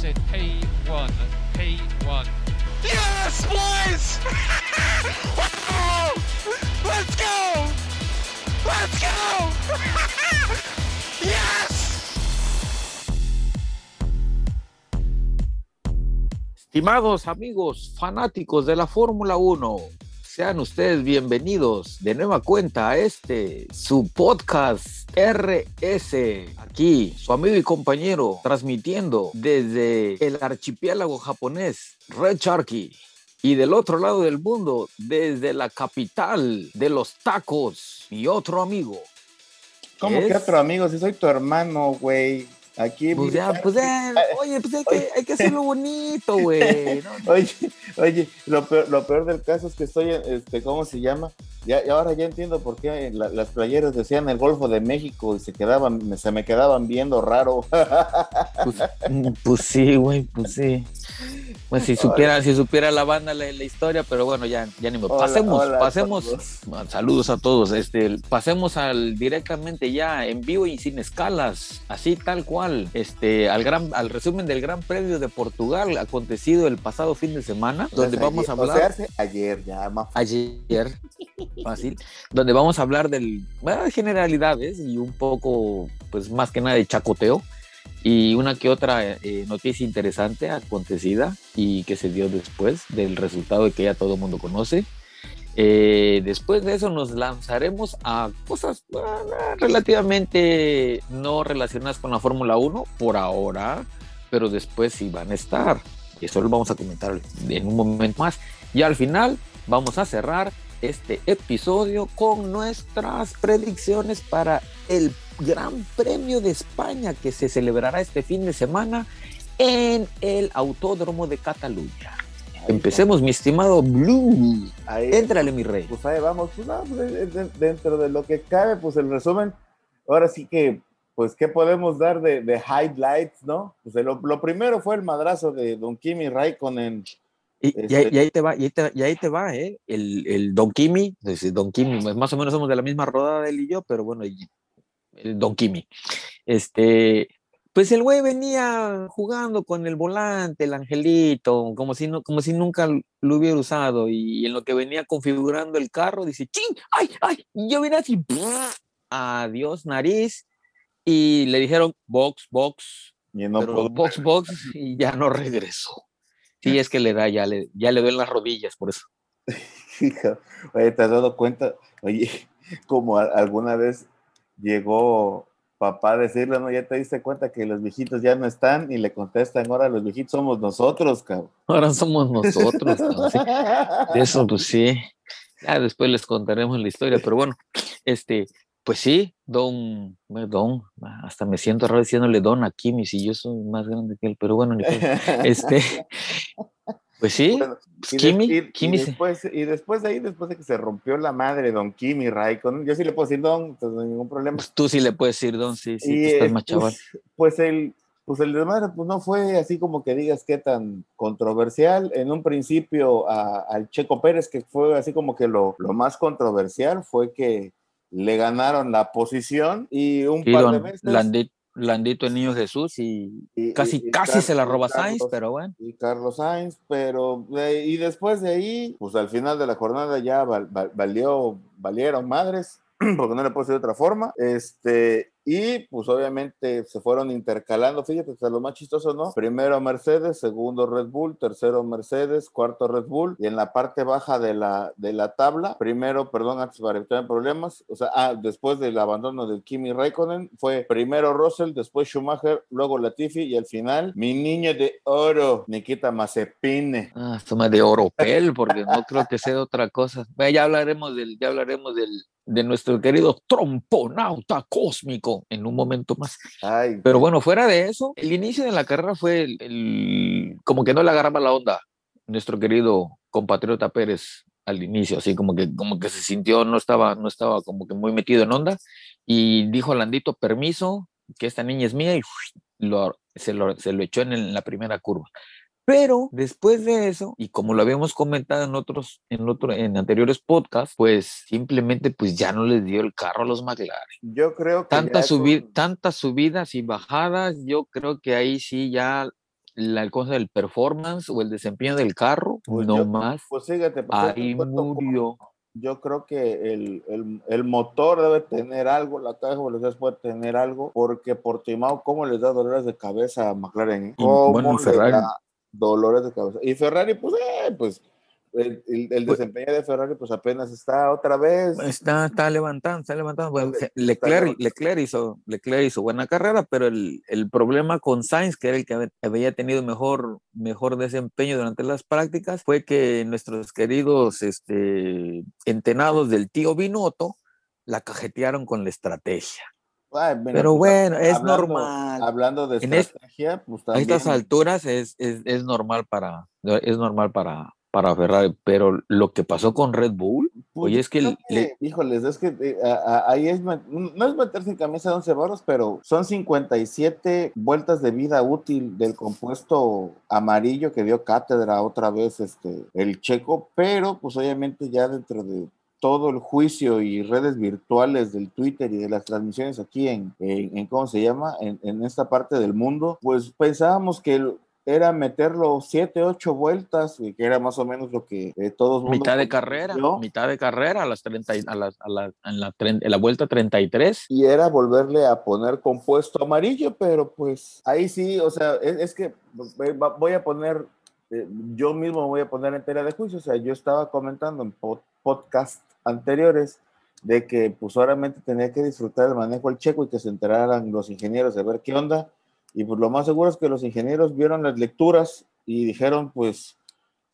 said P1, P1. Yes, boys! Wow! Let's go! Let's go! yes! Estimados amigos fanáticos de la Fórmula 1, sean ustedes bienvenidos de nueva cuenta a este, su podcast RS. Aquí, su amigo y compañero, transmitiendo desde el archipiélago japonés, Red Sharky. Y del otro lado del mundo, desde la capital de los tacos, mi otro amigo. ¿Cómo Es- que otro amigo? Si soy tu hermano, güey. Aquí. Pues ya, pues ya, oye, pues hay que, hay que hacerlo bonito, güey. ¿no? Oye, oye, lo peor, lo peor del caso es que estoy, este, ¿cómo se llama? Ya, y ahora ya entiendo por qué la- las playeras decían el Golfo de México y se quedaban, me- se me quedaban viendo raro. Pues, pues sí, güey, pues sí. Pues si supiera, si supiera la banda la, la historia, pero bueno, ya, ya ni me. Hola, Pasemos, hola, pasemos. saludos. Saludos a todos. Este, pasemos al directamente ya en vivo y sin escalas, así tal cual. Este, al gran, al resumen del Gran Premio de Portugal acontecido el pasado fin de semana, donde O sea, vamos a ayer- hablar. O sea, ayer ya, más ayer, fácil, donde vamos a hablar del, bueno, de generalidades y un poco, pues más que nada de chacoteo y una que otra eh, noticia interesante acontecida y que se dio después del resultado que ya todo el mundo conoce. Eh, después de eso nos lanzaremos a cosas bueno, relativamente no relacionadas con la Fórmula 1 por ahora, pero después sí van a estar. Eso lo vamos a comentar en un momento más. Y al final vamos a cerrar este episodio con nuestras predicciones para el Gran Premio de España que se celebrará este fin de semana en el Autódromo de Cataluña. Empecemos, mi estimado Blue. Ahí, Éntrale, mi rey. pues ahí vamos, pues, no, pues, de- de- dentro de lo que cabe, pues el resumen, ahora sí que, pues, ¿qué podemos dar de, de highlights, no? Pues lo, lo primero fue el madrazo de Don Kimi Raikkonen. Y, y Este- ahí, y ahí te va, y ahí te, y ahí te va, ¿eh? El, el Don Kimi, Don Kimi, más o menos somos de la misma rodada él y yo, pero bueno, el Don Kimi. Este, pues el güey venía jugando con el volante, el angelito, como si, no, como si nunca lo hubiera usado, y en lo que venía configurando el carro, dice, ¡ching! ¡Ay, ay! y Yo vine así, adiós, nariz, y le dijeron, box, box, Y no box, box, y ya no regresó. Sí, es que le da, ya le, ya le duelen las rodillas, por eso. Oye, ¿te has dado cuenta? Oye, como a- alguna vez llegó papá a decirle, ¿no? Ya te diste cuenta que los viejitos ya no están y le contestan, ahora los viejitos somos nosotros, cabrón. Ahora somos nosotros. de eso, pues sí. Ya después les contaremos la historia, pero bueno, este, pues sí, don, don, hasta me siento raro diciéndole don a Kimi, si yo soy más grande que él, pero bueno, este, pues sí, Bueno, pues y, de- Kimi, y- Kimi después, y después de ahí, después de que se rompió la madre Don Kimi Raikkonen, yo sí le puedo decir Don, entonces no hay ningún problema. pues tú sí le puedes decir don, sí, sí, y tú estás eh, más chaval. pues, pues el pues el desmadre pues no fue así como que digas qué tan controversial. En un principio a- al Checo Pérez, que fue así como que lo, lo más controversial fue que le ganaron la posición y un Sí, par de veces. Landito, Landito el niño Jesús y y- casi, y- y casi se la Carlos- roba Sainz, pero bueno. y Carlos Sainz, pero de- y después de ahí, pues al final de la jornada ya val- val- valió, valieron madres, porque no le puedo decir de otra forma, este, y pues obviamente se fueron intercalando, fíjate, hasta lo más chistoso, ¿no? Primero Mercedes, segundo Red Bull, tercero Mercedes, cuarto Red Bull, y en la parte baja de la, de la tabla, primero, perdón, antes para evitar problemas, o sea, ah, después del abandono del Kimi Raikkonen, fue primero Russell, después Schumacher, luego Latifi, y al final, mi niño de oro, Nikita Mazepin. Ah, toma de oropel, porque no creo que sea otra cosa. Ya hablaremos del, ya hablaremos del, de nuestro querido tromponauta cósmico en un momento más. Ay, Pero bueno, fuera de eso, el inicio de la carrera fue el, el- como que no le agarraba la onda nuestro querido compatriota Pérez al inicio, así como que como que se sintió, no estaba, no estaba como que muy metido en onda y dijo Landito, permiso, que esta niña es mía y lo, se, lo, se lo echó en, el- en la primera curva. Pero después de eso, y como lo habíamos comentado en otros, en otro, en anteriores podcasts, pues simplemente pues ya no les dio el carro a los McLaren. yo creo que. Tantas, subi- tantas subidas y bajadas, yo creo que ahí sí ya la cosa del performance o el desempeño del carro, Pues no yo- más. Pues fíjate, pues, yo te Ahí murió. Yo creo que el, el- el motor debe tener algo, la caja de velocidades puede tener algo, porque Portimao, ¿cómo les da dolores de cabeza a McLaren? eh? Y, ¿Cómo bueno, Ferrari. da dolores de cabeza? Y Ferrari, pues, eh, pues, el, el- el Pues- desempeño de Ferrari, pues apenas está otra vez. Está, está levantando, está levantando. Bueno, está Leclerc, levantando. Leclerc, hizo, Leclerc hizo buena carrera, pero el, el problema con Sainz, que era el que había tenido mejor, mejor desempeño durante las prácticas, fue que nuestros queridos este, entenados del tío Binotto la cajetearon con la estrategia. Ay, mira, Pero pues, bueno, es hablando- normal. Hablando de es- estrategia, pues A estas alturas es, es, es normal para es normal para, para Ferrari, pero lo que pasó con Red Bull, Pues, oye, es que le- híjoles, es que eh, a- a- ahí es, no es meterse en camisa de 11 varos, pero son 57 vueltas de vida útil del compuesto amarillo que dio cátedra otra vez este, el checo, pero pues obviamente ya dentro de todo el juicio y redes virtuales del Twitter y de las transmisiones aquí en, en, en ¿cómo se llama? En, en esta parte del mundo, pues pensábamos que el- era meterlo 7, 8 vueltas, y que era más o menos lo que eh, todos mitad de carrera, conoció. mitad de carrera a las 30 y- a las a la, en la, en la vuelta 33. y era volverle a poner compuesto amarillo, pero pues ahí sí, o sea, es, es que va- voy a poner, eh, yo mismo voy a poner en tela de juicio, o sea, yo estaba comentando en pod- podcast anteriores de que pues solamente tenía que disfrutar el manejo del checo y que se enteraran los ingenieros de ver qué onda, y pues lo más seguro es que los ingenieros vieron las lecturas y dijeron pues,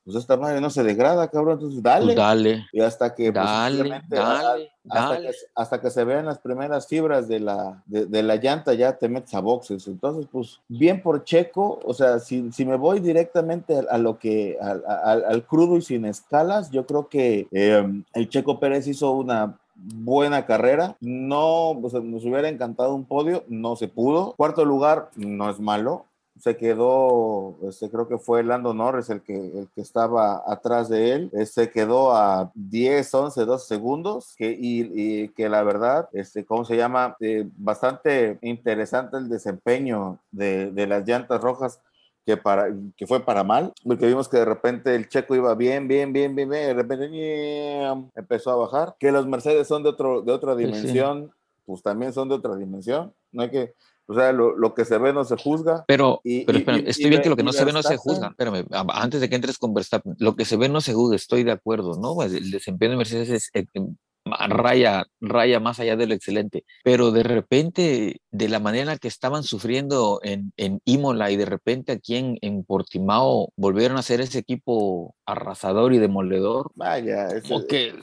pues esta madre no se degrada, cabrón, entonces dale. Pues dale, y hasta que pues, dale, simplemente, a- dale, hasta dale. que, hasta que se vean las primeras fibras de la, de, de la llanta, ya te metes a boxes. Entonces, pues, bien por Checo, o sea, si, si me voy directamente a, a lo que, al- al- al crudo y sin escalas, yo creo que eh, el Checo Pérez hizo una buena carrera. No, o sea, nos hubiera encantado un podio, no se pudo. Cuarto lugar, no es malo se quedó, este, creo que fue Lando Norris el que, el que estaba atrás de él, eh, se quedó a 10, 11, 12 segundos, que, y, y que la verdad, este, ¿cómo se llama? Eh, bastante interesante el desempeño de, de las llantas rojas. Que, para, que fue para mal, porque vimos que de repente el checo iba bien, bien, bien, bien, bien, de repente ¡ñam! empezó a bajar, que los Mercedes son de, otro, de otra Sí, sí. dimensión, pues también son de otra dimensión, no hay que, o sea, lo, lo que se ve no se juzga, Pero, Y- pero espérame, y- estoy y bien que lo que no se ve no se juzga. Espérame, antes de que entres con Verstappen, lo que se ve no se juzga, estoy de acuerdo, ¿no? Pues el desempeño de Mercedes es eh, eh, raya, raya más allá de lo excelente, pero de repente, de la manera que estaban sufriendo en, en Imola y de repente aquí en, en Portimao volvieron a ser ese equipo arrasador y demoledor, vaya, como que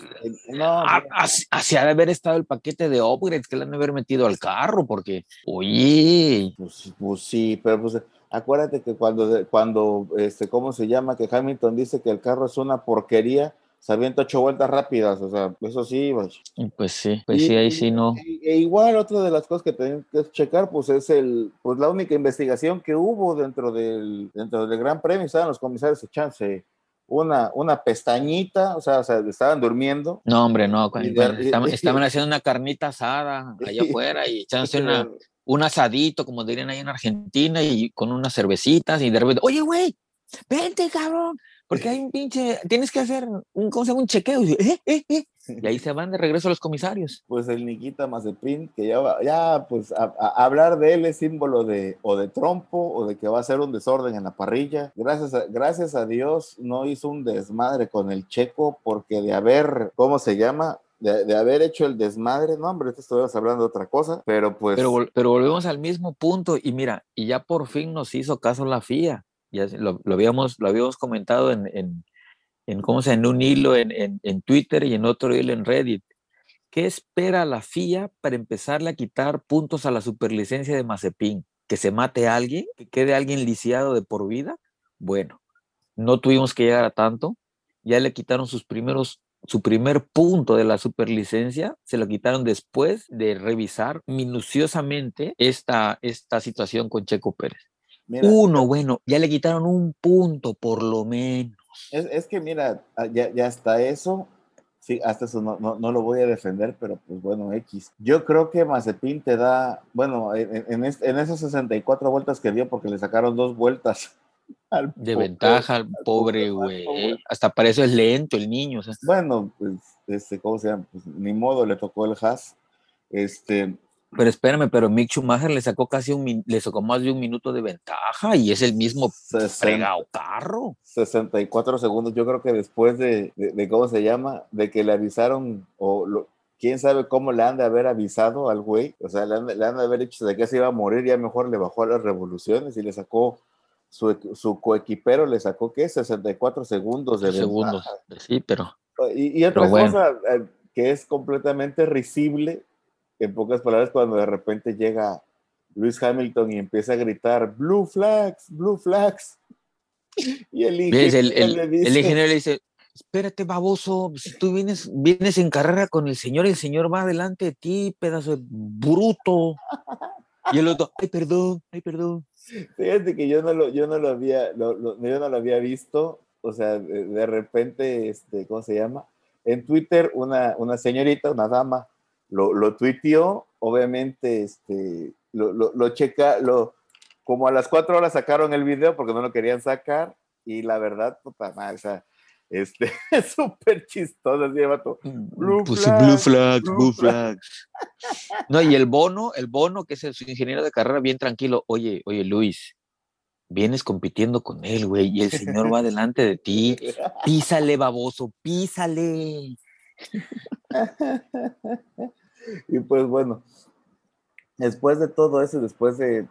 no, a- así- así ha de haber estado el paquete de upgrades que le han de haber metido al carro, porque, oye, Pues, pues sí, pero pues acuérdate que cuando, cuando este, ¿cómo se llama? Que Hamilton dice que el carro es una porquería, se avienta ocho vueltas rápidas, o sea, eso sí, vaya. pues sí, pues Y- sí, ahí sí no. E, e igual otra de las cosas que tienen que checar, pues es el, pues la única investigación que hubo dentro del, dentro del Gran Premio, estaban los comisarios echándose una, una pestañita, o sea, o sea, estaban durmiendo. No, hombre, no. de- cuando y- estaban, estaban haciendo una carnita asada allá afuera y echándose una, un asadito, como dirían ahí en Argentina, y con unas cervecitas, y de repente, oye, güey, vente, cabrón, porque hay un pinche, tienes que hacer un, ¿cómo se llama? Un chequeo. Y, "Eh, eh, eh". Y ahí se van de regreso los comisarios. pues el Nikita Mazepin, que ya, va- ya pues a, a- hablar de él es símbolo de o de trompo o de que va a ser un desorden en la parrilla. Gracias a, gracias a Dios no hizo un desmadre con el checo porque de haber, ¿cómo se llama? De, de haber hecho el desmadre, no hombre, te estuvieras hablando de otra cosa, pero pues... Pero, vol- pero volvemos al mismo punto, y mira, y ya por fin nos hizo caso la FIA. Lo, habíamos, lo habíamos comentado en, en, ¿cómo se en un hilo en, en, en Twitter y en otro hilo en Reddit. ¿Qué espera la FIA para empezarle a quitar puntos a la superlicencia de Mazepin? ¿Que se mate a alguien? ¿Que quede alguien lisiado de por vida? Bueno, no tuvimos que llegar a tanto. Ya le quitaron sus primeros, su primer punto de la superlicencia, se lo quitaron después de revisar minuciosamente esta, esta situación con Checo Pérez. Mira, Uno, bueno, ya le quitaron un punto por lo menos. Es, es que mira, ah, ya, ya hasta eso, sí, hasta eso no, no, no lo voy a defender, pero pues bueno, X. Yo creo que Mazepin te da, bueno, en, en, es- en esas 64 vueltas que dio, porque le sacaron dos vueltas Al De ventaja, al pobre güey. Hasta para eso es lento el niño. O sea, Bueno, pues, este, ¿cómo se llama? Pues, ni modo, le tocó el Haas. Este, pero espérame, pero Mick Schumacher le sacó casi un le sacó más de un minuto de ventaja y es el mismo 60 fregado carro. 64 segundos, yo creo que después de, de- de ¿cómo se llama? De que le avisaron, o lo- quién sabe cómo le han de haber avisado al güey, o sea, le han, de- le han de haber dicho de que se iba a morir, ya mejor le bajó a las revoluciones y le sacó, su, su coequipero le sacó, ¿qué? 64 segundos de segundos. ventaja. Sí, pero Y, y otra Pero bueno. cosa eh, que es completamente risible, en pocas palabras, cuando de repente llega Luis Hamilton y empieza a gritar, Blue Flags, Blue Flags. Y el ingeniero el- le el dice, ingeniero le dice, espérate, baboso, si tú vienes, vienes en carrera con el señor, el señor va delante de ti, pedazo de bruto. Y el otro, ay, perdón, ay, perdón. Fíjate que yo no lo, yo no lo había, lo- lo- yo no lo había visto, o sea, de, de repente, este, ¿cómo se llama? En Twitter, una, una señorita, una dama, lo, lo tuiteó, obviamente, este, lo, lo, lo checa, lo, como a las cuatro horas sacaron el video porque no lo querían sacar, y la verdad, puta madre, o sea, este, es súper chistoso, así de vato. Blue Pues, flags, blue flags, blue blue flags. No, y el bono, el bono, que es el, su ingeniero de carrera, bien tranquilo. Oye, oye, Luis, vienes compitiendo con él, güey, y el señor va delante de ti. Písale, baboso, písale. y pues bueno, después de todo eso, después de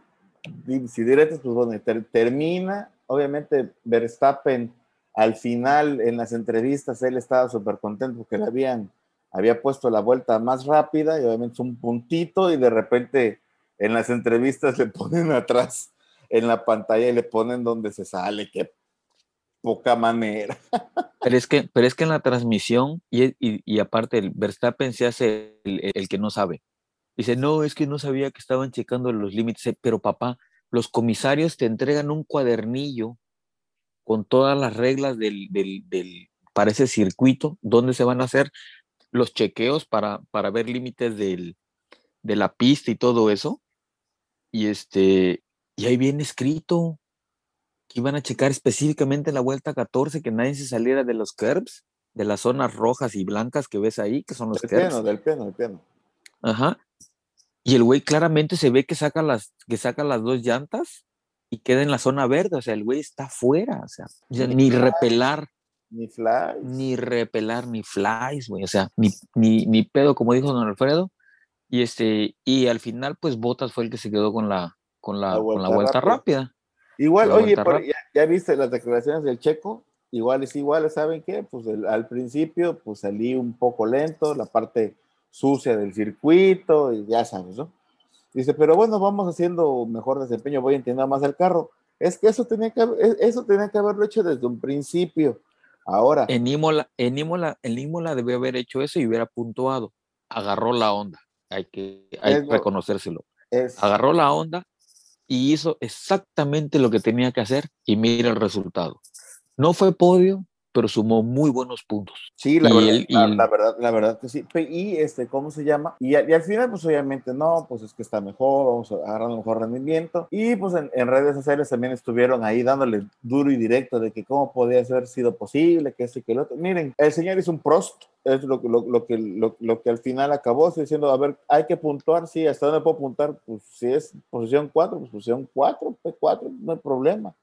si directos, pues bueno, ter- termina, obviamente Verstappen al final en las entrevistas él estaba súper contento porque le habían, había puesto la vuelta más rápida y obviamente es un puntito y de repente en las entrevistas le ponen atrás en la pantalla y le ponen donde se sale, qué poca manera. Pero es que, pero es que en la transmisión, y, y, aparte, el Verstappen se hace el, el que no sabe. Dice, no, es que no sabía que estaban checando los límites. Pero papá, los comisarios te entregan un cuadernillo con todas las reglas del, del, del, para ese circuito, donde se van a hacer los chequeos para, para ver límites del, de la pista y todo eso. Y este, y ahí viene escrito que iban a checar específicamente la vuelta 14, que nadie se saliera de los curbs, de las zonas rojas y blancas que ves ahí, que son los Del curbs. piano, del piano, del piano. Ajá. Y el güey claramente se ve que saca las, que saca las dos llantas y queda en la zona verde. O sea, el güey está fuera. O sea, o sea, ni repelar, Ni fly. ni repelar, ni flies, güey. O sea, ni, ni, ni pedo, como dijo don Alfredo. Y este, y al final, pues Botas fue el que se quedó con la, con la, La con la vuelta vuelta rápida. rápida. Igual, La oye, por- ya, ya viste las declaraciones del Checo, igual es igual, ¿saben qué? Pues el- al principio, pues salí un poco lento, la parte sucia del circuito, y ya sabes, ¿no? Dice, pero bueno, vamos haciendo mejor desempeño, voy entendiendo más el carro. Es que eso tenía que, eso tenía que haberlo hecho desde un principio. Ahora, En Imola, en Imola, en Imola debió haber hecho eso y hubiera puntuado. Agarró la onda. Hay que, hay Es que lo- reconocérselo. es, Agarró la onda y hizo exactamente lo que tenía que hacer y mira el resultado. No fue podio, pero sumó muy buenos puntos. Sí, la, Y verdad, él- la, la verdad, la verdad que sí. Y este, ¿cómo se llama? Y, y al final, pues obviamente no, pues es que está mejor, vamos a agarrar un mejor rendimiento. Y pues en, en redes sociales también estuvieron ahí dándole duro y directo de que cómo podía haber sido posible, que eso y que lo otro. Miren, el señor hizo un prost, es lo, que- lo, lo que, lo, lo que al final acabó estoy diciendo, a ver, hay que puntuar, sí, ¿hasta dónde puedo puntuar? Pues si es posición 4, pues posición 4, P4, no hay problema.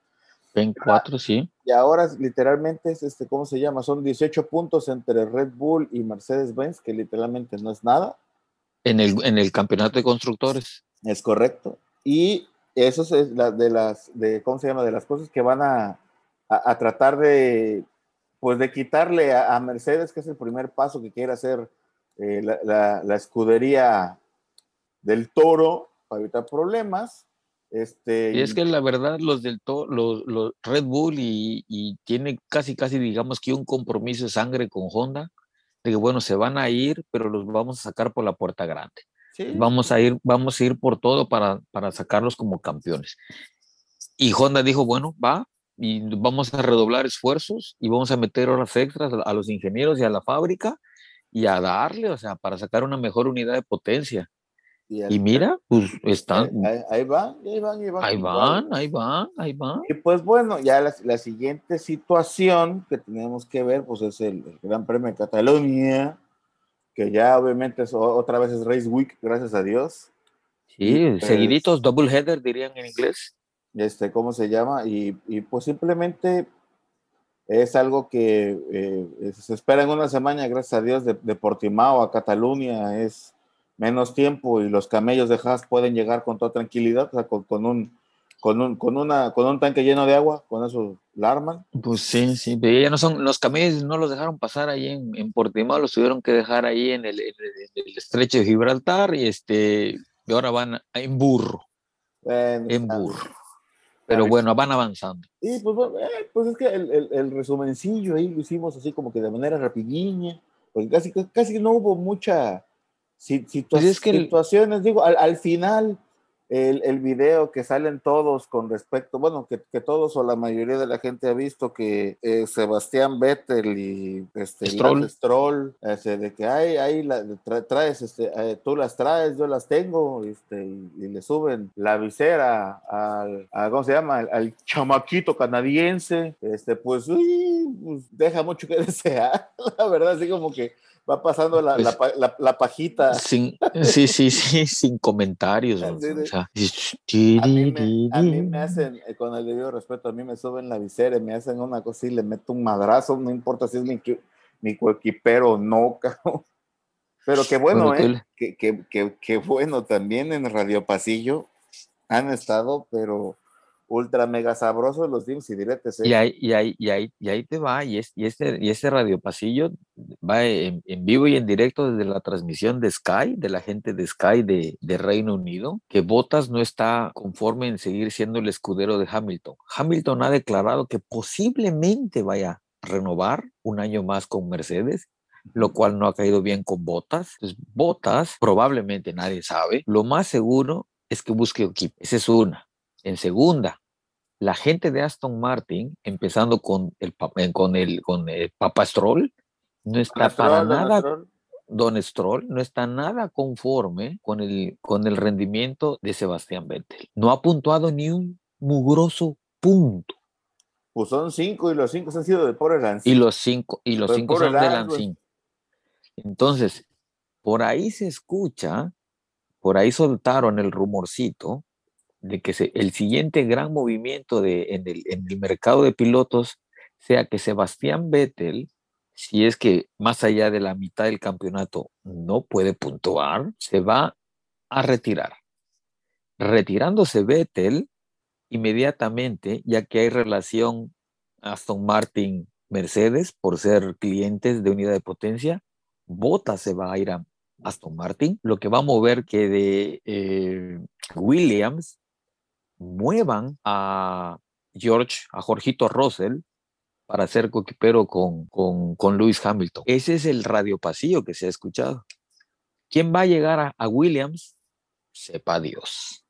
En cuatro, sí. Y ahora literalmente es este, ¿cómo se llama? Son 18 puntos entre Red Bull y Mercedes-Benz, que literalmente no es nada, En el, en el campeonato de constructores. es correcto. Y eso es la, de las, de, ¿cómo se llama? De las cosas que van a, a, a tratar de, pues de quitarle a, a Mercedes, que es el primer paso que quiere hacer eh, la, la- la escudería del toro para evitar problemas. Este, Y es que la verdad, los del to- los, los Red Bull y, y tiene casi, casi, digamos que un compromiso de sangre con Honda, de que bueno, se van a ir, pero los vamos a sacar por la puerta grande. sí, Vamos a ir, vamos a ir por todo para, para sacarlos como campeones. Y Honda dijo, bueno, va, y vamos a redoblar esfuerzos y vamos a meter horas extras a, a los ingenieros y a la fábrica y a darle, o sea, para sacar una mejor unidad de potencia. Al- Y mira, pues están, ahí- ahí van, ahí van, ahí van. ahí van, ahí van, ahí van. Y pues bueno, ya la, la siguiente situación que tenemos que ver, pues es el, el Gran Premio de Cataluña, que ya obviamente es, otra vez es Race Week, gracias a Dios. Sí, pues- seguiditos, double header dirían en inglés. Este, ¿cómo se llama? Y, y pues simplemente es algo que eh, se espera en una semana, gracias a Dios, de, de Portimao a Cataluña, es menos tiempo y los camellos de Haas pueden llegar con toda tranquilidad, o sea, con, con un, con, un, con, una, con un tanque lleno de agua, con eso la arman. Pues sí, sí, pero ya no son, los camellos no los dejaron pasar ahí en, en Portimao, los tuvieron que dejar ahí en el, en el- estrecho de Gibraltar y este, y ahora van en burro, en burro. Pero bueno, van avanzando. Y pues, eh, pues es que el, el, el resumencillo ahí lo hicimos así como que de manera rapidiña, porque casi, casi no hubo mucha si- situa- Pues es que el- situaciones, digo, al, al final el, el video que salen todos con respecto, bueno, que, que todos o la mayoría de la gente ha visto que eh, Sebastián Vettel y este, Stroll. Stroll, este, de que ay, ahí la, tra- traes, este, eh, tú las traes, yo las tengo, este, y, y le suben la visera al, a, ¿cómo se llama? Al, al chamaquito canadiense, este, pues, uy, pues, deja mucho que desear, la verdad, así como que va pasando la, Pues- la, la- la pajita. Sin, sí, sí, sí, sin comentarios. Sí, o sí. sea, A mí, me, a mí me hacen, eh, con el debido respeto, a mí me suben la visera y me hacen una cosa y le meto un madrazo, no importa si es mi, mi coequipero o no, cabrón. Pero qué bueno, ¿eh? Qué, qué- qué- qué bueno también en Radio Pasillo han estado, pero ultra mega sabrosos los dimes y diretes, ¿eh? Y ahí, y, ahí, y, ahí, y ahí te va, y, es, y, este, y este radio pasillo va en, en vivo y en directo desde la transmisión de Sky, de la gente de Sky de, de Reino Unido, que Bottas no está conforme en seguir siendo el escudero de Hamilton. Hamilton ha declarado que posiblemente vaya a renovar un año más con Mercedes, lo cual no ha caído bien con Bottas. Entonces, Bottas, probablemente nadie sabe, lo más seguro es que busque equipo. Esa es una. En segunda, la gente de Aston Martin, empezando con el, eh, con el, con el Papa Stroll, no está para nada. Don Stroll, no está nada conforme con el, con el rendimiento de Sebastián Vettel. No ha puntuado ni un mugroso punto. Pues son cinco y los cinco han sido de pobre Lance. Y los cinco, y los cinco son de pues. Lancín. Entonces, por ahí se escucha, por ahí soltaron el rumorcito de que el siguiente gran movimiento de, en, el, en el mercado de pilotos sea que Sebastián Vettel, si es que más allá de la mitad del campeonato no puede puntuar, se va a retirar. Retirándose Vettel, inmediatamente, ya que hay relación Aston Martin Mercedes por ser clientes de unidad de potencia, Bottas se va a ir a Aston Martin, lo que va a mover que de eh, Williams muevan a George, a Jorgito Russell, para ser coequipero con, con, con Lewis Hamilton. Ese es el radio pasillo que se ha escuchado. ¿Quién va a llegar a, a Williams? Sepa Dios.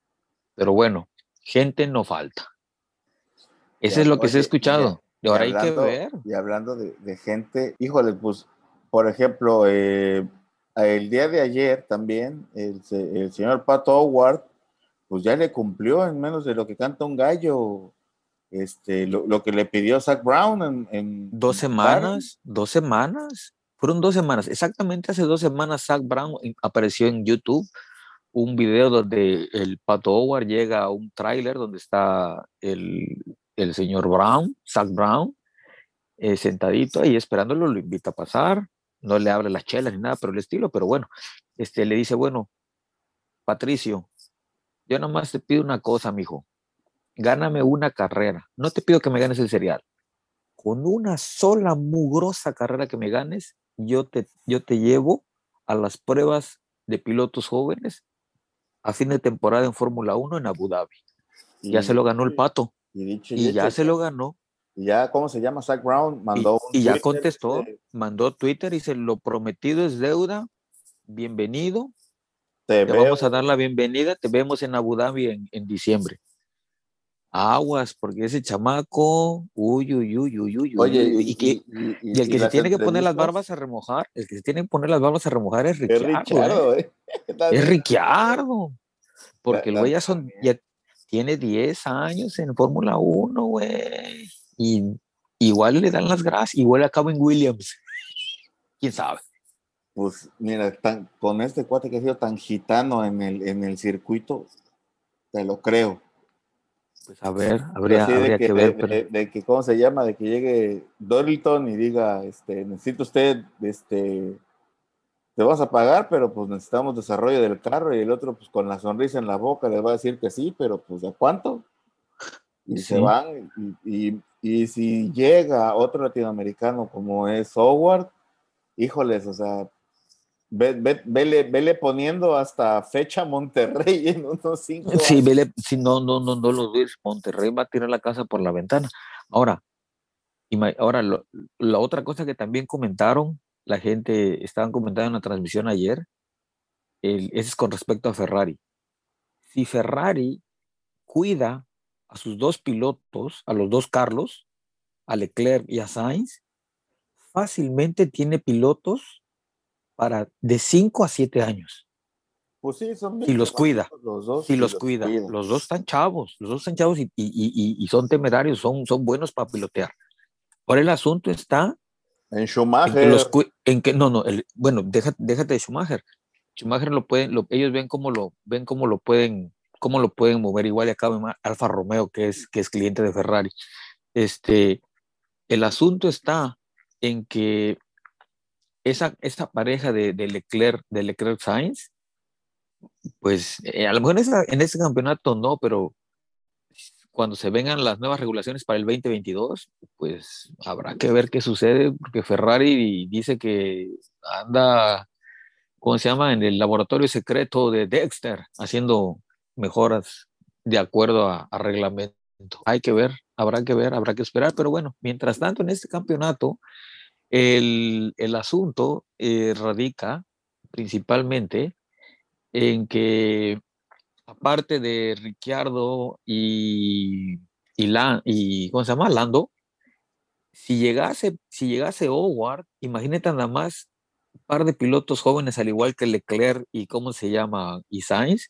Pero bueno, gente no falta. Eso es lo que se ha escuchado. y Y ahora hay que ver. Y hablando de, de gente, híjole, pues, por ejemplo, eh, el día de ayer también, el, el señor Pato Howard, pues ya le cumplió en menos de lo que canta un gallo, este, lo, lo que le pidió Zach Brown en, en Dos semanas, dos semanas, fueron dos semanas. Exactamente hace dos semanas, Zach Brown in- apareció en YouTube un video donde el Pato Howard llega a un tráiler donde está el, el señor Brown, Zach Brown, eh, sentadito ahí esperándolo, lo invita a pasar, no le abre las chelas ni nada por el estilo, pero bueno, este, le dice, bueno, Patricio, yo nada más te pido una cosa, mijo, gáname una carrera, no te pido que me ganes el serial, con una sola mugrosa carrera que me ganes, yo te, yo te llevo a las pruebas de pilotos jóvenes a fin de temporada en Fórmula 1 en Abu Dhabi. Ya Y- se lo ganó el pato Y, dicho y ya hecho, se lo ganó y ya, ¿cómo se llama? Zach Brown y, mandó un y ya Twitter, contestó, este, mandó Twitter y se lo prometido es deuda. Bienvenido, te vamos a dar la bienvenida, te vemos en Abu Dhabi en, en diciembre. Aguas, porque ese chamaco, uy, uy, uy, uy, uy, Oye, uy, y, y, que, y- y- y el que se tiene que poner las barbas a remojar, el que se tiene que poner las barbas a remojar es Es Ricciardo. ¿eh? ¿eh? Es Ricciardo. Porque el güey ya son, ya tiene 10 años en Fórmula 1, güey. Y igual le dan las gracias, igual acaba en Williams. ¿Quién sabe? Pues mira, tan- con este cuate que ha sido tan gitano en el, en el circuito, te lo creo. Pues a ver, habría, que, que ver. de, pero- de- de que, ¿cómo se llama? De que llegue Dorilton y diga, este, necesita usted, este, te vas a pagar, pero pues necesitamos desarrollo del carro y el otro, pues con la sonrisa en la boca le va a decir que sí, pero pues ¿de cuánto? Y se van, y, y- y si llega otro latinoamericano como es Howard, híjoles, o sea, ve- ve- vele, vele poniendo hasta fecha Monterrey en unos cinco Sí, años. vele, si no, no, no, no lo ves, Monterrey va a tirar la casa por la ventana. Ahora, ahora lo- la otra cosa que también comentaron, la gente estaban comentando en la transmisión ayer, el, ese es con respecto a Ferrari. Si Ferrari cuida a sus dos pilotos, a los dos Carlos, a Leclerc y a Sainz, fácilmente tiene pilotos para de 5 a 7 años. Pues sí, son Si los cuida, los dos. y los cuida. Los dos están chavos, los dos están chavos y, y- y- y son temerarios, son, son buenos para pilotear. Ahora el asunto está En en que Schumacher. los en que no, no, el- bueno, déjate, déjate de Schumacher. Schumacher lo pueden, lo- ellos ven cómo lo, ven cómo lo pueden, cómo lo pueden mover igual y acá Alfa Romeo, que es, que es cliente de Ferrari. Este, el asunto está en que esa, esa pareja de, de Leclerc, de Leclerc Sainz, pues eh, a lo mejor en, esa- en ese campeonato no, pero cuando se vengan las nuevas regulaciones para el 2022, pues habrá que ver qué sucede, porque Ferrari dice que anda, ¿cómo se llama?, en el laboratorio secreto de Dexter, haciendo mejoras de acuerdo a, a reglamento. Hay que ver, habrá que ver, habrá que esperar, pero bueno, mientras tanto en este campeonato, el, el asunto eh, radica principalmente en que aparte de Ricciardo y, y, y ¿cómo se llama? Lando, si llegase, si llegase Howard, imagínate nada más un par de pilotos jóvenes al igual que Leclerc y cómo se llama y Sainz,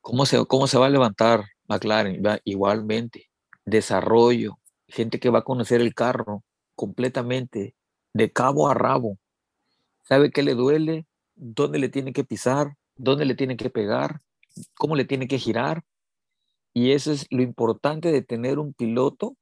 cómo se, cómo se va a levantar McLaren igualmente, desarrollo, gente que va a conocer el carro completamente de cabo a rabo, sabe qué le duele, dónde le tiene que pisar, dónde le tiene que pegar, cómo le tiene que girar. Y eso es lo importante de tener un piloto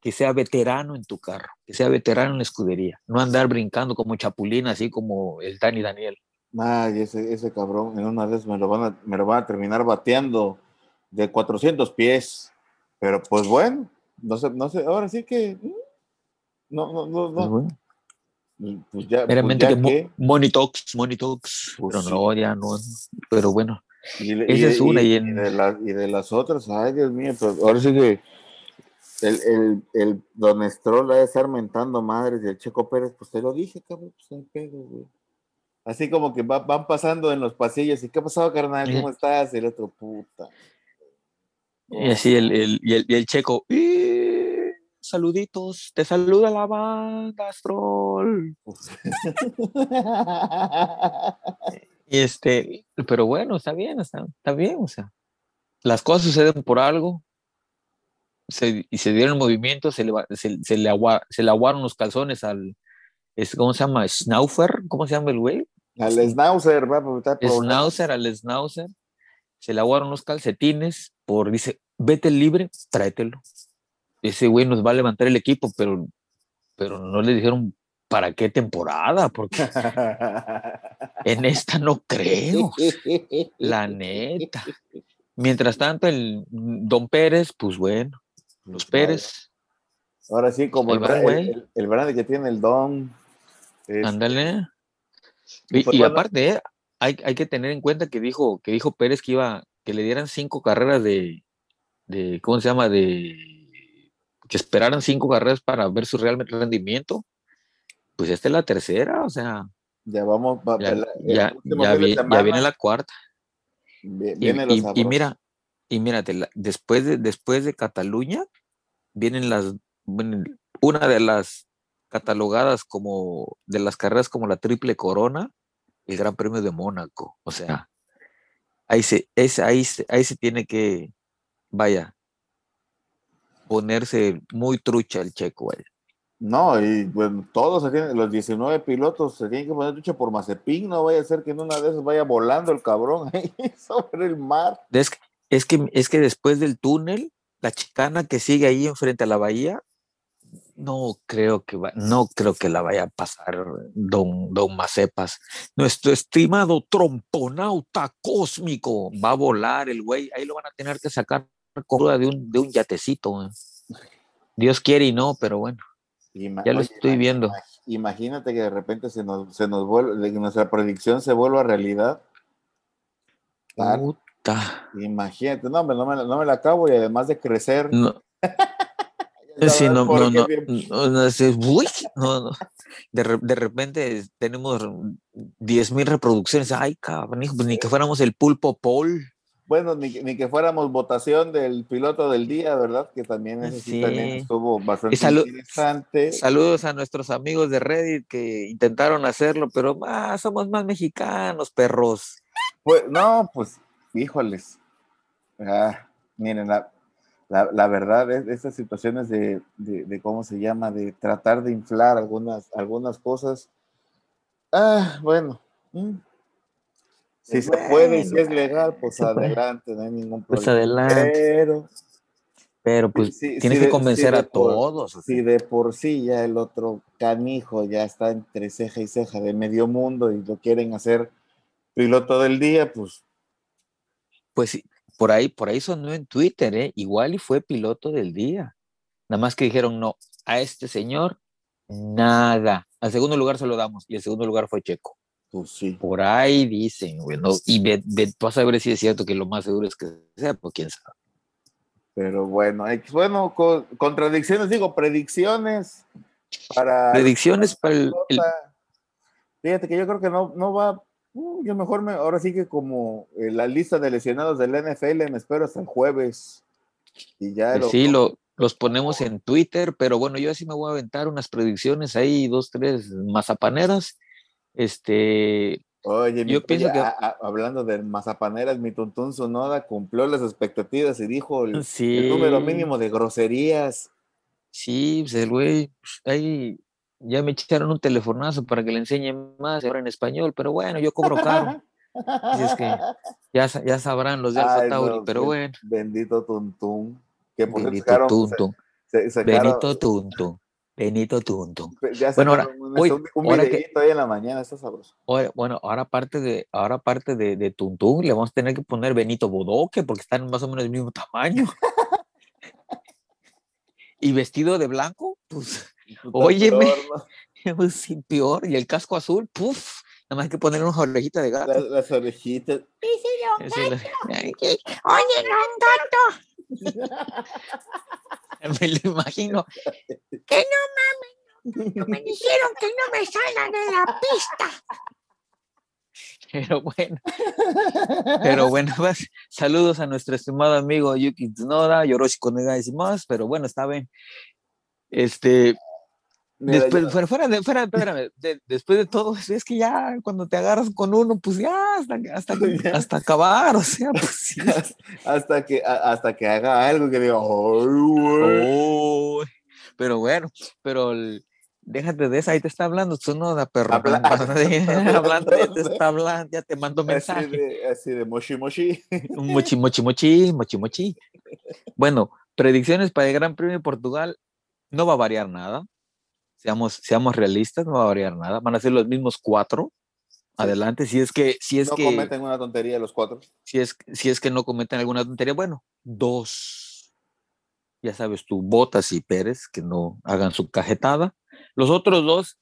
que sea veterano en tu carro, que sea veterano en la escudería, no andar brincando como chapulín, así como el Dani Daniel. Ay, ese, ese cabrón, en una vez me lo, van a, me lo van a terminar bateando de 400 pies. Pero pues bueno, no sé, no sé, ahora sí que. No, no, no, Pues no. bueno, Pues ya, pues meramente ya que que, Money Talks, Money Talks, Pues pero sí. no, ya no, pero bueno, y, esa y- es una, y- y en- de la- y de las otras, ay Dios mío, pero ahora sí que el, el, el Don Stroll va a estar mentando madres y el Checo Pérez, pues te lo dije, cabrón, pues no pedo, güey. Así como que va- van pasando en los pasillos y ¿qué ha pasado, carnal? ¿Cómo estás? Y el otro, puta. y así el, el- y el, y el checo, "Eh, saluditos, te saluda la banda, Stroll. Y este, pero bueno, está bien, está, está bien, o sea, las cosas suceden por algo, se, y se dieron movimientos, se le, se, se le, agua- se le aguaron los calzones al, ¿cómo se llama? Schnaufer, ¿cómo se llama el güey? Al Schnauzer. Schnauzer, al Schnauzer, se le aguaron los calcetines, por, dice, vete libre, tráetelo. Ese güey nos va a levantar el equipo, pero, pero no le dijeron para qué temporada, porque en esta no creo. La neta. Mientras tanto, el Don Pérez, pues bueno, los Pérez, Ahora sí, como el, el, el- el brandy que tiene el Don. ándale. y Y, pues aparte, eh, hay, hay que tener en cuenta que dijo, que dijo Pérez que iba, que le dieran cinco carreras de, de, ¿cómo se llama? De que esperaran cinco carreras para ver su real rendimiento. Pues esta es la tercera, o sea, Ya vamos, va- ya, la- ya, ya vi- ya viene la cuarta. vi- Y, viene y- y sabroso. mira, y mírate, después de, después de Cataluña, vienen las, una de las catalogadas como, de las carreras como la triple corona, el Gran Premio de Mónaco. O sea, ahí se, es, ahí, ahí se tiene que, vaya, ponerse muy trucha el checo. güey. No, y bueno, todos se tienen- los 19 pilotos se tienen que poner ducha por Mazepin, no vaya a ser que en una de esas vaya volando el cabrón ahí sobre el mar. Es que, es que, es que después del túnel, la chicana que sigue ahí enfrente a la bahía, no creo que va- no creo que la vaya a pasar don, don Macepas. Nuestro estimado tromponauta cósmico va a volar el güey. Ahí lo van a tener que sacar de un, de un yatecito. Dios quiere y no, pero bueno, Ima- ya lo estoy viendo. ima- Imagínate que de repente se nos, se nos vuelve, que nuestra predicción se vuelva realidad. Puta. Imagínate, no, hombre, no me, la- no me la acabo y además de crecer. No, sí, no, no, no, no. De, de repente tenemos 10 mil reproducciones. Ay, cabrón, hijo, pues ni que fuéramos el pulpo Paul. Bueno, ni, que- ni que fuéramos votación del piloto del día, ¿verdad? Que también, ese sí, también estuvo bastante salu- interesante. Saludos a nuestros amigos de Reddit que intentaron hacerlo, pero ah, somos más mexicanos, perros. Pues, no, pues, híjoles. Ah, miren, la, la, la verdad, es, estas situaciones de, de, de, ¿cómo se llama? De tratar de inflar algunas, algunas cosas. Ah, bueno. mm. Si se puede y si es legal, pues adelante, no hay ningún Pues problema. adelante. Pero Pero pues Sí, tienes sí que convencer sí a por- todos. si de por sí ya el otro canijo ya está entre ceja y ceja de medio mundo y lo quieren hacer piloto del día, pues Pues sí, por ahí, por ahí sonó en Twitter, ¿eh? Igual y fue piloto del día. Nada más que dijeron, no, a este señor, nada. Al segundo lugar se lo damos, y el segundo lugar fue Checo. Pues sí. Por ahí dicen, güey, ¿no? Y ve, ve- vas a ver si es cierto que lo más seguro es que sea, pues quién sabe. Pero bueno, bueno, co- contradicciones, digo, predicciones para. Predicciones para el, el-. Fíjate que yo creo que no, no va. uh, yo mejor me, ahora sí que como eh, la lista de lesionados del NFL me espero hasta el jueves. Y ya pues lo- sí, lo, los ponemos en Twitter, pero bueno, yo así me voy a aventar unas predicciones ahí, dos, tres mazapaneras. Este, Oye, mi- yo pienso oye, que- a- a- hablando de mazapaneras, mi Tuntún Sonoda cumplió las expectativas y dijo el, el número mínimo de groserías. sí, pues el güey, pues, ahí ya me echaron un telefonazo para que le enseñe más ahora en español, pero bueno, yo cobro caro. Así es que ya, ya sabrán los de Alfa Tauri, no, pero bueno. Bendito Tuntún. Que por Benito sacaron- Tuntum, se- sacaron- Benito Tuntum, Benito Tuntum. Ya Bueno, ahora, hoy- un, un ahora que- videíto ahí en la mañana, está sabroso. Ahora- bueno, ahora aparte de, ahora aparte de, de Tuntum, le vamos a tener que poner Benito Bodoque, porque están más o menos del mismo tamaño. y vestido de blanco, pues, Óyeme. Peor, ¿no? pues sí, peor. Y el casco azul, puf, nada más hay que poner unas orejitas de gato. Las, las orejitas. Lo- Ay, ¿qué? Oye, no, un gato. Me lo imagino. Que no mames, me dijeron que no me salgan de la pista. Pero bueno, pero bueno, pues, saludos a nuestro estimado amigo Yuki Tsunoda, Yoroshi Konegai y más, pero bueno, está bien. Este, Mira, después, yo- fuera, fuera de, fuera, espérame, de- después de todo, es es que ya cuando te agarras con uno, pues ya hasta, hasta, hasta acabar, o sea, pues hasta que hasta que haga algo que diga, pero bueno, pero el- déjate de eso, ahí te está hablando Tsunoda, perro. Habla- hablando, ya te está hablando, ya te mando así mensaje. de, así de moshi. Un mochi, mochi, mochi, mochi, mochi. Bueno, predicciones para el Gran Premio de Portugal, no va a variar nada. Seamos, seamos realistas, no va a variar nada. Van a ser los mismos cuatro. Adelante, si es que, si es no que, cometen una tontería los cuatro. si es, si es que no cometen alguna tontería, bueno, dos. Ya sabes tú, Botas y Pérez, que no hagan su cajetada. Los otros dos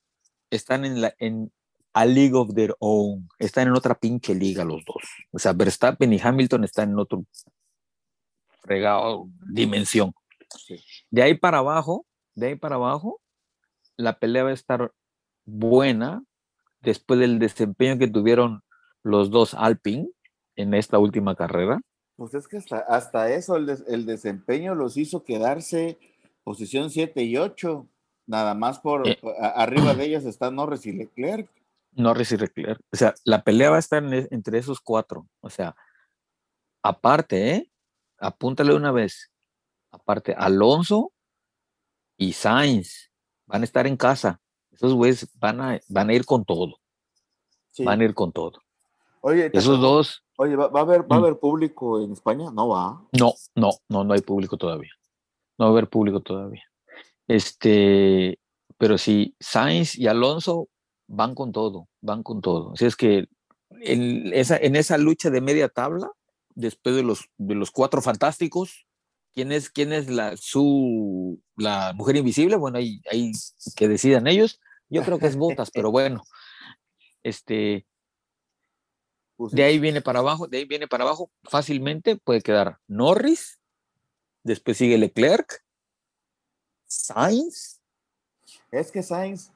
están en la, en a League of Their Own. Están en otra pinche liga los dos. O sea, Verstappen y Hamilton están en otro fregado dimensión. Sí. De ahí para abajo, de ahí para abajo, la pelea va a estar buena después del desempeño que tuvieron los dos Alpine en esta última carrera. Pues es que hasta, hasta eso el, des- el desempeño los hizo quedarse posición 7 y 8. Nada más por Eh. arriba de ellos están Norris y Leclerc. Norris y Leclerc. O sea, la pelea va a estar en e- entre esos cuatro. O sea, aparte, ¿eh? Apúntale una vez. Aparte, Alonso y Sainz van a estar en casa. Esos güeyes van a, van a ir con todo. Sí. Van a ir con todo. Oye, Esos dos, Oye, ¿va, va a haber, ¿va a Mm. haber público en España? No va. no, no, no, no hay público todavía. No va a haber público todavía. Este, pero sí, Sainz y Alonso van con todo, van con todo. Así es que en esa, en esa lucha de media tabla, después de los, de los cuatro fantásticos, ¿quién es, quién es la, su, la mujer invisible? Bueno, ahí, ahí que decidan ellos. Yo creo que es Botas, pero bueno. Este, Pues, de ahí viene para abajo, de ahí viene para abajo, fácilmente puede quedar Norris, después sigue Leclerc, Sainz, Es que Sainz,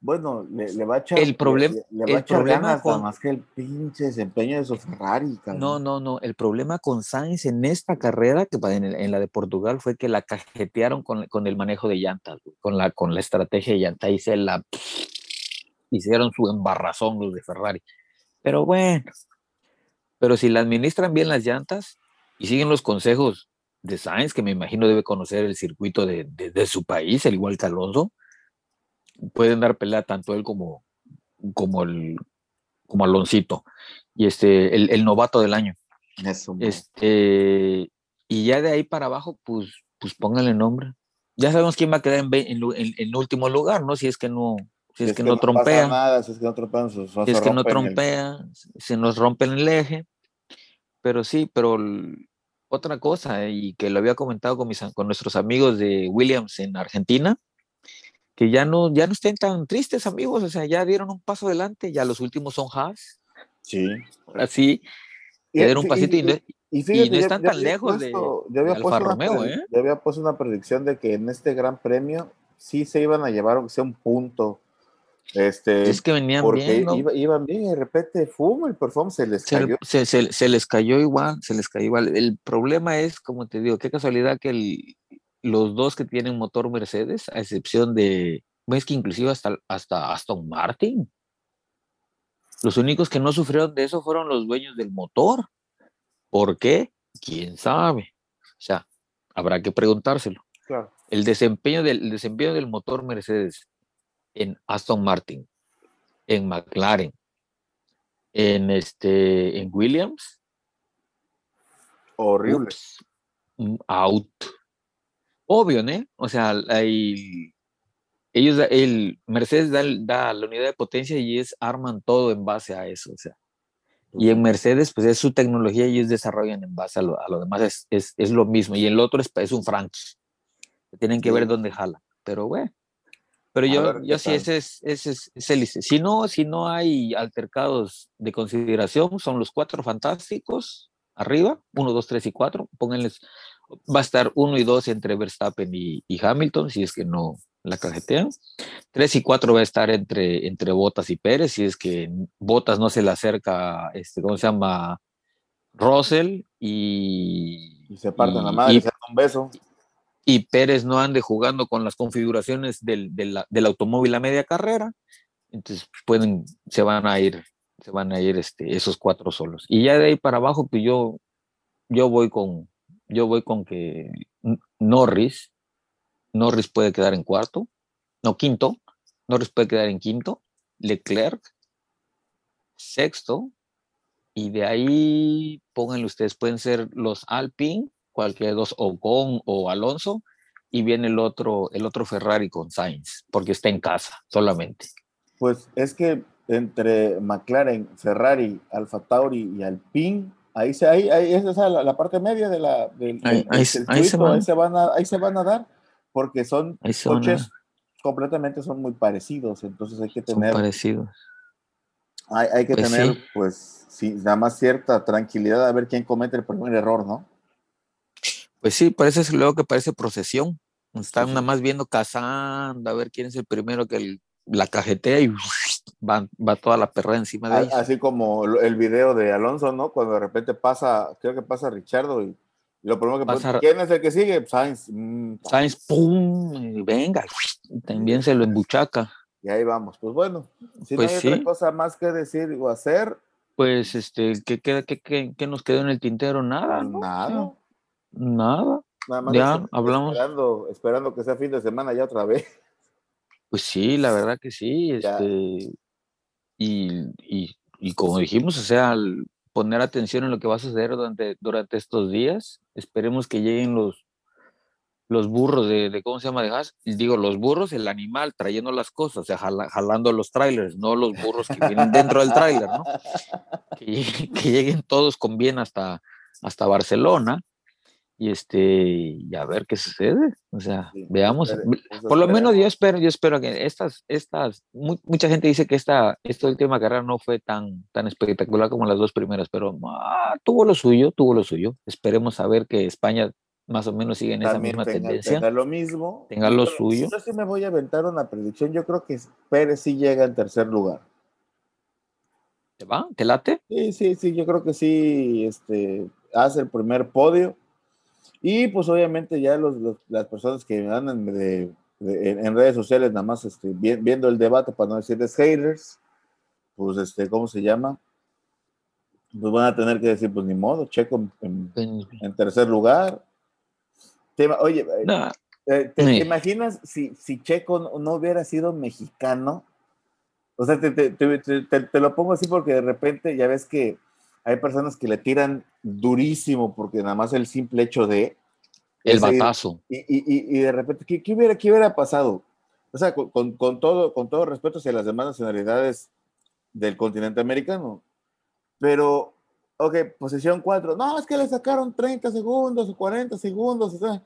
bueno, le, le va a echar. El problema- le, le va a el echar problema ganas, con- más que el pinche desempeño de su Ferrari, cabrón. No, no, no. El problema con Sainz en esta carrera, que en, el- en la de Portugal, fue que la cajetearon con, con el manejo de llantas, güey, con la, con la estrategia de llanta. Y se la hicieron su embarrazón los de Ferrari. Pero bueno, pero si la administran bien las llantas y siguen los consejos de Sainz, que me imagino debe conocer el circuito de, de- de su país, al igual que Alonso, pueden dar pelea tanto él como, como el como Aloncito. Y este, el- el novato del año. Eso. Este, y ya de ahí para abajo, pues, pues pónganle nombre. Ya sabemos quién va a quedar en, en en- en último lugar, ¿no? Si es que no, si es, que, no pasa trompea, nada, si es que no trompea, si es que no rompen el- trompea, se nos rompen el eje. Pero sí, pero el- otra cosa, y que lo había comentado con, mis, con nuestros amigos de Williams en Argentina, que ya no, ya no estén tan tristes, amigos, o sea, ya dieron un paso adelante, ya los últimos son Haas, Sí. ahora sí, Y- ya dieron un y- pasito y, no- Y, fíjate, no yo- están yo tan había lejos de- puesto- de había Alfa Romeo, ¿eh? Yo había puesto una predicción de que en este gran premio sí se iban a llevar, aunque sea un punto. Este, es que venían porque bien, ¿no? iba- iban bien y de repente, fum, el performance se les cayó. se- se- se les cayó igual, se les cayó igual. El problema es, como te digo, qué casualidad que el- los dos que tienen motor Mercedes, a excepción de, ves que inclusive hasta, hasta Aston Martin, los únicos que no sufrieron de eso fueron los dueños del motor. ¿Por qué? ¿Quién sabe? O sea, habrá que preguntárselo. Claro. El desempeño del, el desempeño del motor Mercedes en Aston Martin, en McLaren, en, este, en Williams, Horrible. ups, out. Obvio, ¿no? O sea, hay, ellos, el Mercedes da, da la unidad de potencia y es arman todo en base a eso, o sea. Y en Mercedes, pues es su tecnología y ellos desarrollan en base a lo, a lo demás, es, es, es lo mismo. Y el otro es, es un Frankie. Tienen que ver Sí. dónde jala. Pero bueno. Pero yo, yo sí, tal. ese es, ese es, es el- Si no, si no hay altercados de consideración, son los cuatro fantásticos arriba, uno, dos, tres y cuatro. Pónganles, va a estar uno y dos entre Verstappen y, y Hamilton, si es que no la cajetean. Tres y cuatro va a estar entre, entre Botas y Pérez, si es que Botas no se le acerca, este, ¿cómo se llama? Russell y, Y se parten la y- madre, y- se dan un beso. Y Pérez no ande jugando con las configuraciones del, del, automóvil a media carrera, entonces pueden, se van a ir, se van a ir este, esos cuatro solos. Y ya de ahí para abajo, pues yo, yo voy con, yo voy con que Norris, Norris puede quedar en cuarto, no quinto, Norris puede quedar en quinto, Leclerc, sexto, y de ahí pónganle ustedes, pueden ser los Alpine, cualquiera de dos, Ocon o Alonso, y viene el otro, el otro Ferrari con Sainz, porque está en casa solamente. Pues es que entre McLaren, Ferrari, Alfa Tauri y Alpine, ahí se, ahí, ahí esa es la, la parte media de la, del, Ahí- del- ahí ahí se van. ahí se van a, ahí se van a dar, porque son son, coches completamente son muy parecidos, entonces hay que son tener, parecidos. hay, hay que Pues tener, sí. pues, sí, nada más cierta tranquilidad a ver quién comete el primer error, ¿no? Pues sí, parece luego que parece procesión. Están sí. nada más viendo, cazando, a ver quién es el primero que el la cajetea y va, va toda la perra encima de ella. Así como el video de Alonso, ¿no? Cuando de repente pasa, creo que pasa Richardo y, y lo primero que Pasa- ¿quién es el que sigue? Sainz. mm, Sainz, ¡pum! y venga, también se lo embuchaca. y ahí vamos. Pues bueno, si Pues no hay sí. otra cosa más que decir o hacer, Pues, este, ¿qué, queda, qué, qué- qué nos quedó en el tintero? Nada, ¿no? nada. Nada. Nada más Ya, hablamos. Esperando, esperando que sea fin de semana ya otra vez. Pues sí, la verdad que sí. Este, y, y, y como dijimos, o sea, poner atención en lo que va a suceder durante, durante estos días, esperemos que lleguen los, los burros de, de, ¿cómo se llama? De gas. Y Digo, los burros, el animal trayendo las cosas, o sea, jala- jalando los trailers, no los burros que vienen dentro del trailer, ¿no? Que, que lleguen todos con bien hasta, hasta Barcelona. Y este, y a ver qué sucede. O sea, Sí, veamos. espere- Por lo menos yo espero, yo espero que estas, estas, mu- mucha gente dice que esta, esta última carrera no fue tan, tan espectacular como las dos primeras, pero ah, tuvo lo suyo, tuvo lo suyo. Esperemos a ver que España más o menos siga en esa misma tenga, tendencia. tenga lo mismo. Tenga lo Yo- suyo. Yo sí me voy a aventar una predicción. Yo creo que Pérez sí llega en tercer lugar. ¿Te va? ¿Te late? Sí, sí, sí, yo creo que sí, este, hace el primer podio. Y pues obviamente ya los, los- las personas que andan de- de- en, redes sociales nada más este, vi- viendo el debate, para no decirles haters, pues este, ¿cómo se llama? Pues van a tener que decir, pues ni modo, Checo en, en- En- tercer lugar. Te- oye, eh, eh, ¿te, te Sí. imaginas si, si Checo no, no hubiera sido mexicano? O sea, te- te lo pongo así porque de repente ya ves que hay personas que le tiran durísimo porque nada más el simple hecho de... el batazo. Y, y- y- y de repente, ¿qué, qué hubiera, qué hubiera pasado? O sea, con, con- todo, con todo respeto hacia las demás nacionalidades del continente americano. Pero, ok, posición 4. No, es que le sacaron 30 segundos o 40 segundos. O sea,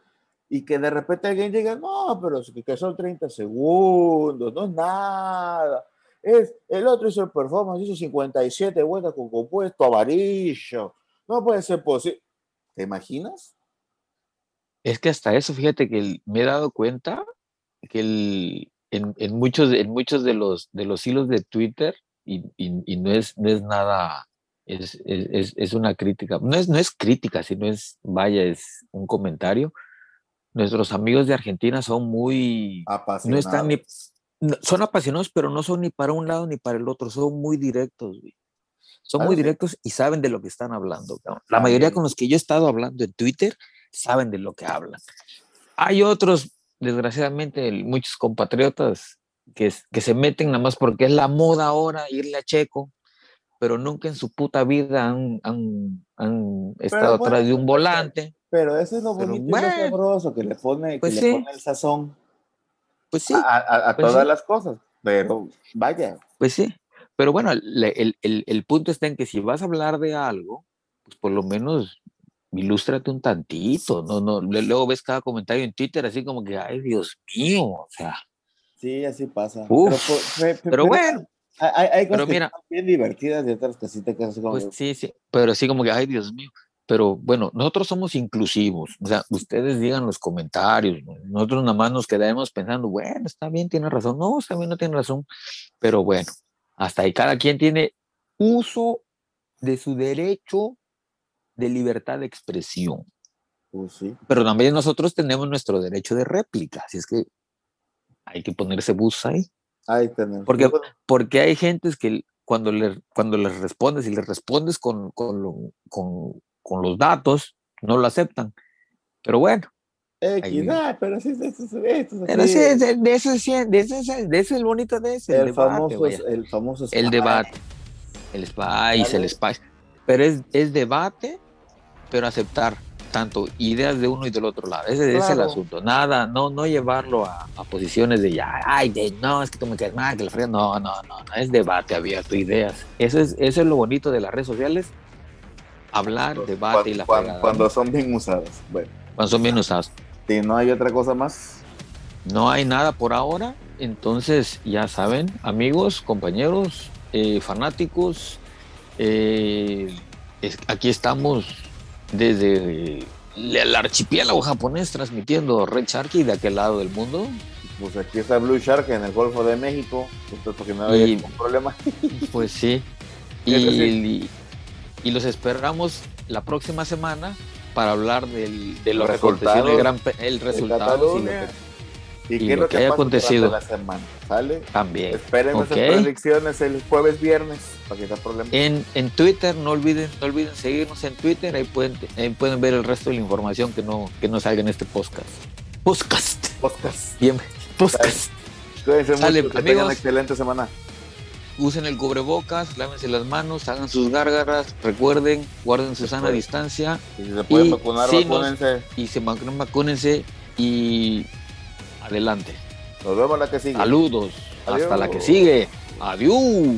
y que de repente alguien llega, no, pero que son 30 segundos, no es nada. Es, el otro hizo el performance, hizo 57 vueltas con compuesto amarillo. No puede ser posible. ¿Te imaginas? Es que hasta eso, fíjate que el- me he dado cuenta que el- en, en muchos, en muchos de los, de los hilos de Twitter, y, y- y no, es, no es nada, es, es, es- una crítica, no es, no es crítica, sino es, vaya, es un comentario. Nuestros amigos de Argentina son muy, no Apasionado. están ni, no- son apasionados, pero no son ni para un lado ni para el otro, son muy directos, güey. Son muy sí. directos y saben de lo que están hablando. cabrón. La mayoría con los que yo he estado hablando en Twitter saben de lo que hablan. Hay otros, desgraciadamente, muchos compatriotas que, que se meten nada más porque es la moda ahora irle a Checo, pero nunca en su puta vida han, han- han estado bueno, atrás de un volante. Pero eso es lo Pero bonito y bueno. lo sabroso que le pone, Pues que sí. le pone el sazón Pues sí, a, a- a pues todas sí. las cosas. Pero vaya, pues sí. Pero bueno, el, el- el punto está en que si vas a hablar de algo, pues por lo menos ilústrate un tantito. No, no, luego ves cada comentario en Twitter así como que, ay, Dios mío, o sea, sí, así pasa. Uf, pero, pero bueno. Hay, hay- cosas pero que están bien divertidas y otras que sí te quedas así como. Pues sí, sí, pero sí como que, ay, Dios mío. Pero bueno, nosotros somos inclusivos, o sea, ustedes digan los comentarios, ¿no? nosotros nada más nos quedaremos pensando, bueno, está bien, tiene razón, no, está bien, no tiene razón, pero bueno, hasta ahí cada quien tiene uso de su derecho de libertad de expresión, pues sí. pero también nosotros tenemos nuestro derecho de réplica, así es que hay que ponerse bus ahí. Ahí tenemos. Porque- porque hay gentes que cuando, le, cuando les respondes y les respondes con, con, lo- con, con los datos, no lo aceptan. Pero bueno, X, ah, pero sí, sí, esto es pero de, de eso, es- de, eso, es- de eso es el bonito de ese, el, el, debate. famoso, el famoso. El debate. El spice, el spice. Pero es, es debate, pero aceptar tanto ideas de uno y del otro lado. Ese, ese es el Claro. asunto. Nada, no, no llevarlo a, a posiciones de ya, ay, de, no, es que tú me caes mal, que la fría. No, no, no, no, es debate abierto, ideas. Eso es, eso es lo bonito de las redes sociales. Hablar, debate Cuando, y la cuando- cuando son bien usadas. Bueno, Cuando son bien usados. si no hay otra cosa más, No hay nada por ahora, entonces ya saben, amigos, compañeros, eh, fanáticos, eh, es- aquí estamos desde el archipiélago japonés transmitiendo Red Sharky de aquel lado del mundo. pues aquí está Blue Shark en el Golfo de México, porque no había Y- ningún problema. Pues sí. Y. y- los esperamos la próxima semana para hablar del, de lo que aconteció el Gran el resultado que ¿Y, y qué lo que haya acontecido. la semana? ¿Sale? también. Esperen Ok. esas predicciones el jueves, viernes, para que no problema. En, en Twitter, no olviden, no olviden seguirnos en Twitter, ahí pueden, ahí pueden ver el resto de la información que no, que no salga en este podcast. Podcast. Podcast. Bien, podcast. Cuídense mucho, que amigos. tengan excelente semana. Usen el cubrebocas, lávense las manos, hagan sus gárgaras, recuerden, guarden su sana distancia Y si se pueden Y vacunar, nos- vacúnense. y se vacunen, vacúnense y adelante. Nos vemos la que sigue. Saludos. Adiós. Hasta la que sigue. Adiós.